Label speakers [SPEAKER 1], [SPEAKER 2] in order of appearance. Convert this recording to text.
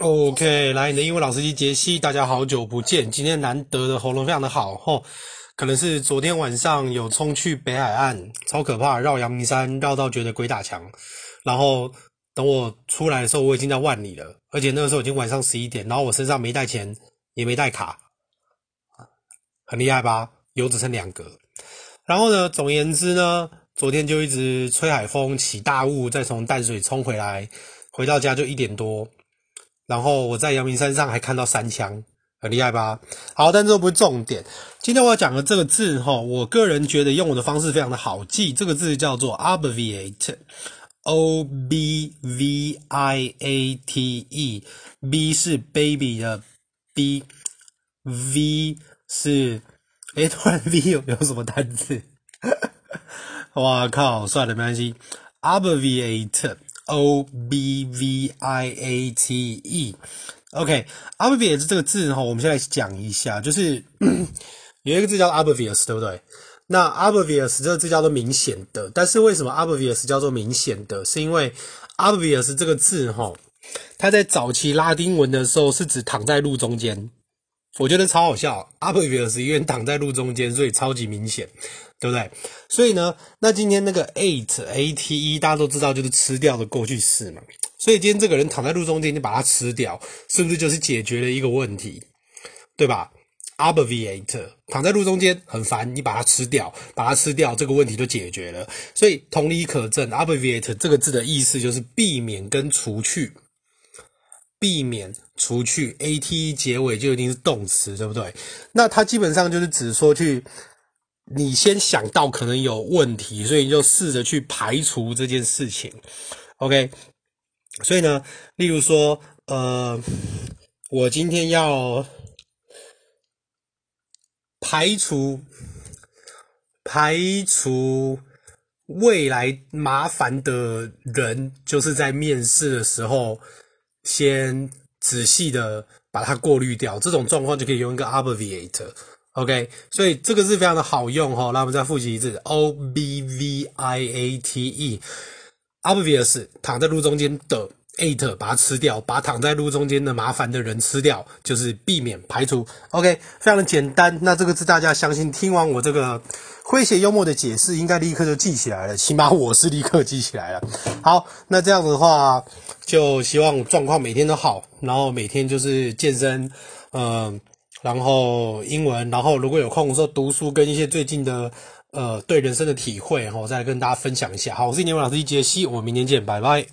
[SPEAKER 1] OK，来，你的英文老司机杰西，大家好久不见。今天难得的喉咙非常的好吼，可能是昨天晚上有冲去北海岸，超可怕，绕阳明山绕到觉得鬼打墙。然后等我出来的时候，我已经在万里了，而且那个时候已经晚上十一点，然后我身上没带钱，也没带卡，很厉害吧？油只剩两格。然后呢，总言之呢。昨天就一直吹海风，起大雾，再从淡水冲回来，回到家就一点多。然后我在阳明山上还看到三枪，很厉害吧？好，但这不是重点。今天我要讲的这个字哈，我个人觉得用我的方式非常的好记。这个字叫做 obviate，o b v i a t e，b 是 baby 的 b，v 是，诶，突然 v 有没有什么单字？哇靠！算了，没关系。Obviate，O B V I A T E，OK，Obviate 这个字哈，我们先来讲一下，就是 有一个字叫 obvious，对不对？那 obvious 这个字叫做明显的，但是为什么 obvious 叫做明显的？是因为 obvious 这个字哈，它在早期拉丁文的时候是指躺在路中间。我觉得超好笑，obvious 因为躺在路中间，所以超级明显。对不对？所以呢，那今天那个 ate a t e 大家都知道就是吃掉的过去式嘛。所以今天这个人躺在路中间，你把它吃掉，是不是就是解决了一个问题？对吧？obviate 躺在路中间很烦，你把它吃掉，把它吃掉，这个问题就解决了。所以同理可证，obviate 这个字的意思就是避免跟除去，避免除去 a t e 结尾就一定是动词，对不对？那它基本上就是指说去。你先想到可能有问题，所以你就试着去排除这件事情，OK？所以呢，例如说，呃，我今天要排除排除未来麻烦的人，就是在面试的时候先仔细的把它过滤掉，这种状况就可以用一个 obviate。OK，所以这个字非常的好用哈，那我们再复习一次，O B V I A T E，obvious 躺在路中间的 ate 把它吃掉，把躺在路中间的麻烦的人吃掉，就是避免排除。OK，非常的简单。那这个字大家相信听完我这个诙谐幽默的解释，应该立刻就记起来了，起码我是立刻记起来了。好，那这样子的话，就希望状况每天都好，然后每天就是健身，嗯、然后英文，然后如果有空的时候读书，跟一些最近的呃对人生的体会，然后再跟大家分享一下。好，我是英文老师杰西，我们明天见，拜拜。